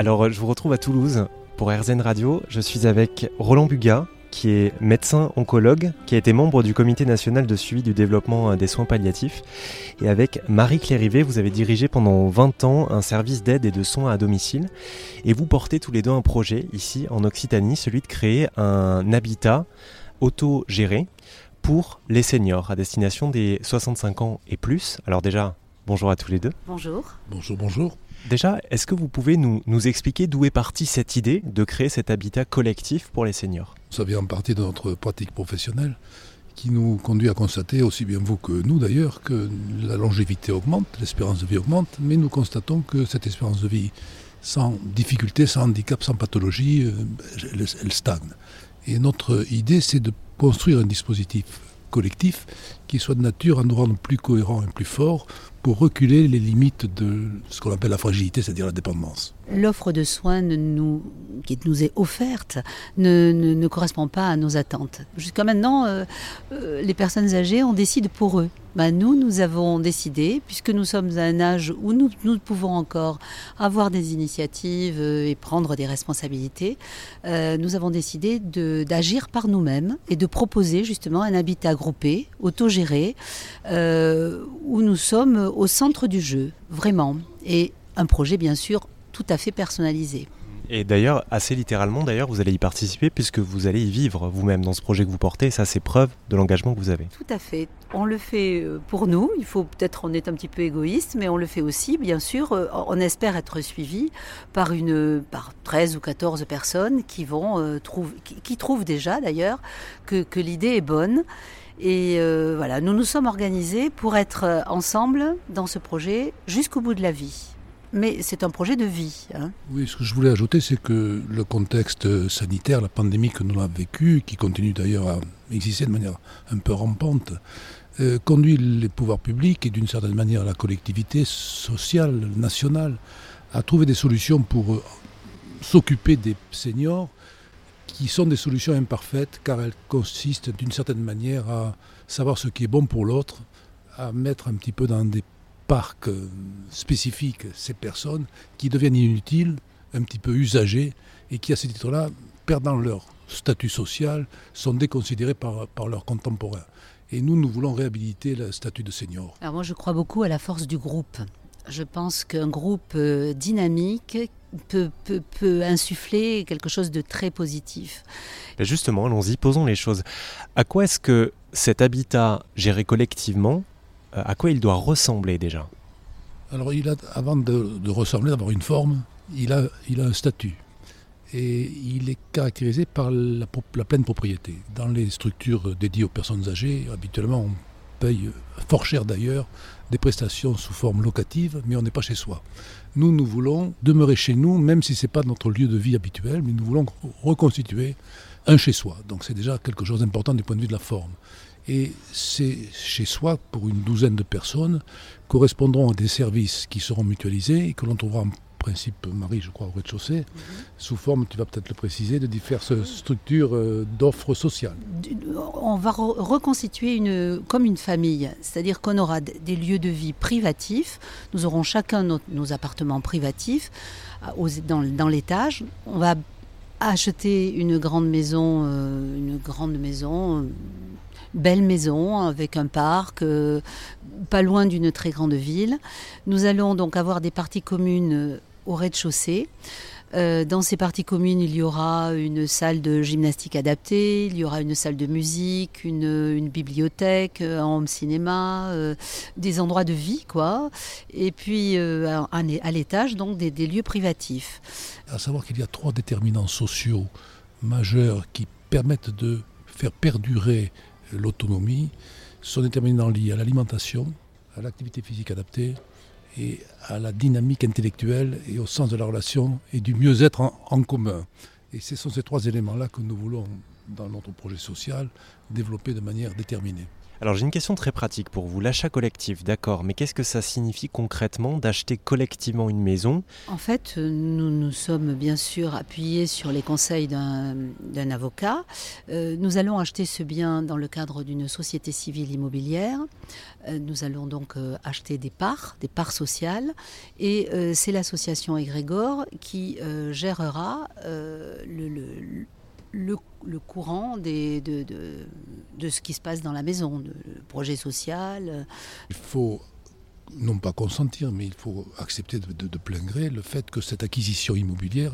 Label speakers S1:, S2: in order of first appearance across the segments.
S1: Alors, je vous retrouve à Toulouse pour RZN Radio. Je suis avec Roland Bugat, qui est médecin oncologue, qui a été membre du comité national de suivi du développement des soins palliatifs. Et avec Marie Clérivet, vous avez dirigé pendant 20 ans un service d'aide et de soins à domicile. Et vous portez tous les deux un projet ici en Occitanie, celui de créer un habitat auto-géré pour les seniors à destination des 65 ans et plus. Alors déjà, bonjour à tous les deux.
S2: Bonjour.
S3: Bonjour, bonjour.
S1: Déjà, est-ce que vous pouvez nous, nous expliquer d'où est partie cette idée de créer cet habitat collectif pour les seniors?
S3: Ça vient en partie de notre pratique professionnelle qui nous conduit à constater, aussi bien vous que nous d'ailleurs, que la longévité augmente, l'espérance de vie augmente, mais nous constatons que cette espérance de vie sans difficulté, sans handicap, sans pathologie, euh, elle, elle stagne. Et notre idée, c'est de construire un dispositif collectif qui soit de nature à nous rendre plus cohérents et plus forts pour reculer les limites de ce qu'on appelle la fragilité, c'est-à-dire la dépendance.
S2: L'offre de soins qui nous est offerte ne, ne, correspond pas à nos attentes. Jusqu'à maintenant, euh, euh, les personnes âgées, on décide pour eux. Ben, nous, nous avons décidé, puisque nous sommes à un âge où nous, nous pouvons encore avoir des initiatives euh, et prendre des responsabilités, nous avons décidé d'agir par nous-mêmes et de proposer justement un habitat groupé, autogéré, où nous sommes au centre du jeu, vraiment. Et un projet, bien sûr, tout à fait personnalisé.
S1: Et d'ailleurs, assez littéralement, d'ailleurs, vous allez y participer puisque vous allez y vivre vous-même dans ce projet que vous portez. Ça, c'est preuve de l'engagement que vous avez.
S2: Tout à fait. On le fait euh, pour nous. Il faut peut-être, on est un petit peu égoïste, mais on le fait aussi, bien sûr. euh, On espère être suivi par une, par 13 ou 14 personnes qui vont euh, trouver, qui, qui, trouvent déjà d'ailleurs que, que l'idée est bonne. Et euh, voilà, nous nous sommes organisés pour être ensemble dans ce projet jusqu'au bout de la vie mais c'est un projet de vie. Hein.
S3: Oui, ce que je voulais ajouter, c'est que le contexte sanitaire, la pandémie que nous avons vécue, qui continue d'ailleurs à exister de manière un peu rampante, euh, conduit les pouvoirs publics et d'une certaine manière la collectivité sociale, nationale, à trouver des solutions pour euh, s'occuper des seniors, qui sont des solutions imparfaites, car elles consistent d'une certaine manière à savoir ce qui est bon pour l'autre, à mettre un petit peu dans des parc euh, spécifique ces personnes qui deviennent inutiles, un petit peu usagées, et qui à ce titre-là, perdant leur statut social, sont déconsidérées par, par leurs contemporains. Et nous, nous voulons réhabiliter le statut de senior.
S2: Alors moi, je crois beaucoup à la force du groupe. Je pense qu'un groupe euh, dynamique peut, peut, peut, insuffler quelque chose de très positif.
S1: Et justement, allons-y, posons les choses. À quoi est-ce que cet habitat géré collectivement à quoi il doit ressembler déjà?
S3: Alors, il a, avant de, de ressembler, d'avoir une forme, il a, il a un statut. Et il est caractérisé par la, la, pleine propriété. Dans les structures dédiées aux personnes âgées, habituellement, on paye fort cher d'ailleurs des prestations sous forme locative, mais on n'est pas chez soi. Nous, nous voulons demeurer chez nous, même si ce n'est pas notre lieu de vie habituel, mais nous voulons reconstituer un chez soi. Donc c'est déjà quelque chose d'important du point de vue de la forme. Et c'est chez soi, pour une douzaine de personnes, correspondront à des services qui seront mutualisés et que l'on trouvera en principe, Marie, je crois, au rez-de-chaussée, mmh. sous forme, tu vas peut-être le préciser, de diverses structures euh, d'offres sociales.
S2: On va re reconstituer une, comme une famille, c'est-à-dire qu'on aura des lieux de vie privatifs, nous aurons chacun nos, nos appartements privatifs aux, dans, dans l'étage, on va acheter une grande maison, euh, une grande maison, euh, belle maison avec un parc, euh, pas loin d'une très grande ville. Nous allons donc avoir des parties communes au rez-de-chaussée. Euh, dans ces parties communes, il y aura une salle de gymnastique adaptée, il y aura une salle de musique, une, bibliothèque, un home cinéma, euh, des endroits de vie, quoi. Et puis euh, à, l'étage, donc des, des, lieux privatifs.
S3: À savoir qu'il y a trois déterminants sociaux majeurs qui permettent de faire perdurer l'autonomie. Ce sont déterminants liés à l'alimentation, à l'activité physique adaptée et à la dynamique intellectuelle et au sens de la relation et du mieux-être en, en, commun. Et ce sont ces trois éléments-là que nous voulons, dans notre projet social, développer de manière déterminée.
S1: Alors j'ai une question très pratique pour vous. L'achat collectif, d'accord, mais qu'est-ce que ça signifie concrètement d'acheter collectivement une maison?
S2: En fait, nous nous sommes bien sûr appuyés sur les conseils d'un avocat. Euh, nous allons acheter ce bien dans le cadre d'une société civile immobilière. Euh, nous allons donc euh, acheter des parts, des parts sociales, et c'est l'association Egrégor qui gérera le, courant des, de, de, ce qui se passe dans la maison, le projet social.
S3: Il faut non pas consentir, mais il faut accepter de, plein gré le fait que cette acquisition immobilière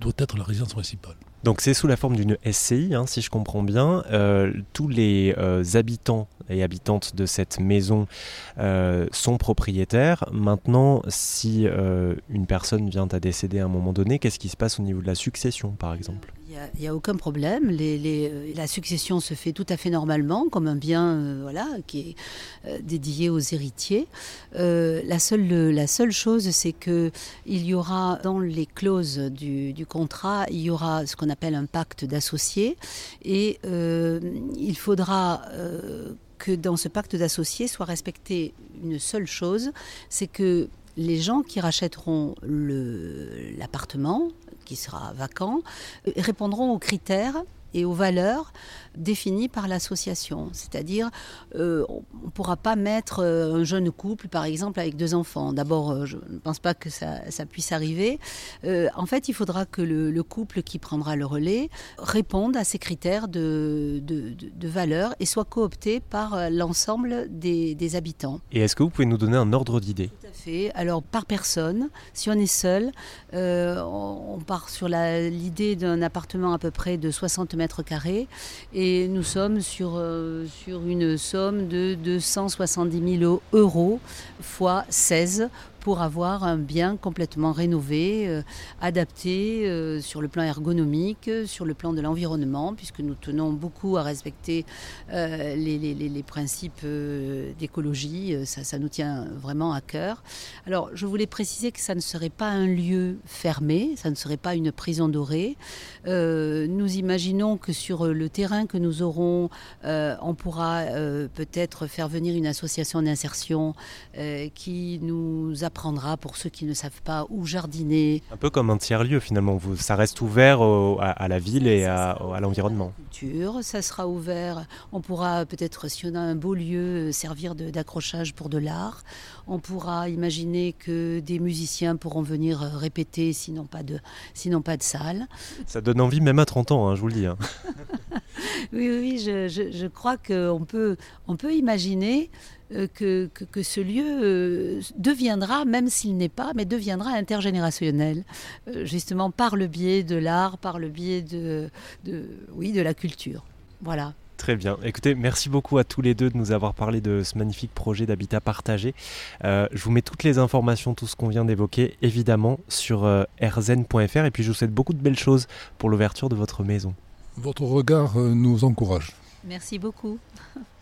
S3: doit être la résidence principale.
S1: Donc c'est sous la forme d'une SCI, hein, si je comprends bien. Euh, tous les euh, habitants et habitantes de cette maison euh, sont propriétaires. Maintenant, si une personne vient à décéder à un moment donné, qu'est-ce qui se passe au niveau de la succession, par exemple?
S2: Il n'y a, aucun problème. Les, la succession se fait tout à fait normalement, comme un bien voilà, qui est dédié aux héritiers. la, seule, chose, c'est qu'il y aura dans les clauses du, du contrat, il y aura ce qu'on appelle un pacte d'associés. Et euh, il faudra euh, que dans ce pacte d'associés soit respectée une seule chose, c'est que les gens qui rachèteront l'appartement, qui sera vacant, euh, répondront aux critères et aux valeurs définies par l'association. C'est-à-dire, euh, on ne pourra pas mettre euh, un jeune couple, par exemple, avec deux enfants. D'abord, euh, je ne pense pas que ça, puisse arriver. en fait, il faudra que le, couple qui prendra le relais réponde à ces critères de, de, valeur et soit coopté par l'ensemble des, habitants.
S1: Et est-ce que vous pouvez nous donner un ordre d'idée?
S2: Tout à fait. Alors, par personne, si on est seul, on, part sur l'idée d'un appartement à peu près de 60 mètres carrés et nous sommes sur, euh, sur une somme de 270 000 euros fois 16 pour avoir un bien complètement rénové, euh, adapté euh, sur le plan ergonomique, sur le plan de l'environnement, puisque nous tenons beaucoup à respecter euh, les, principes d'écologie. Ça, nous tient vraiment à cœur. Alors, je voulais préciser que ça ne serait pas un lieu fermé, ça ne serait pas une prison dorée. nous imaginons que sur le terrain que nous aurons, on pourra peut-être faire venir une association d'insertion qui nous apprendra pour ceux qui ne savent pas où jardiner.
S1: Un peu comme un tiers-lieu finalement, vous, ça reste ouvert à, la ville et à, à l'environnement.
S2: Ça sera ouvert, on pourra peut-être, si on a un beau lieu, servir d'accrochage pour de l'art. On pourra imaginer que des musiciens pourront venir répéter, sinon pas de, sinon pas de salle.
S1: Ça donne envie même à 30 ans, hein, je vous le dis. Hein.
S2: oui, oui, je, je crois qu'on peut, on peut imaginer euh, que, que, ce lieu euh, deviendra, même s'il n'est pas, mais deviendra intergénérationnel, euh, justement par le biais de l'art, par le biais de, de, oui, de la culture. Voilà.
S1: Très bien. Écoutez, merci beaucoup à tous les deux de nous avoir parlé de ce magnifique projet d'habitat partagé. je vous mets toutes les informations, tout ce qu'on vient d'évoquer, évidemment, sur rzen.fr. Et puis, je vous souhaite beaucoup de belles choses pour l'ouverture de votre maison.
S3: Votre regard nous encourage.
S2: Merci beaucoup.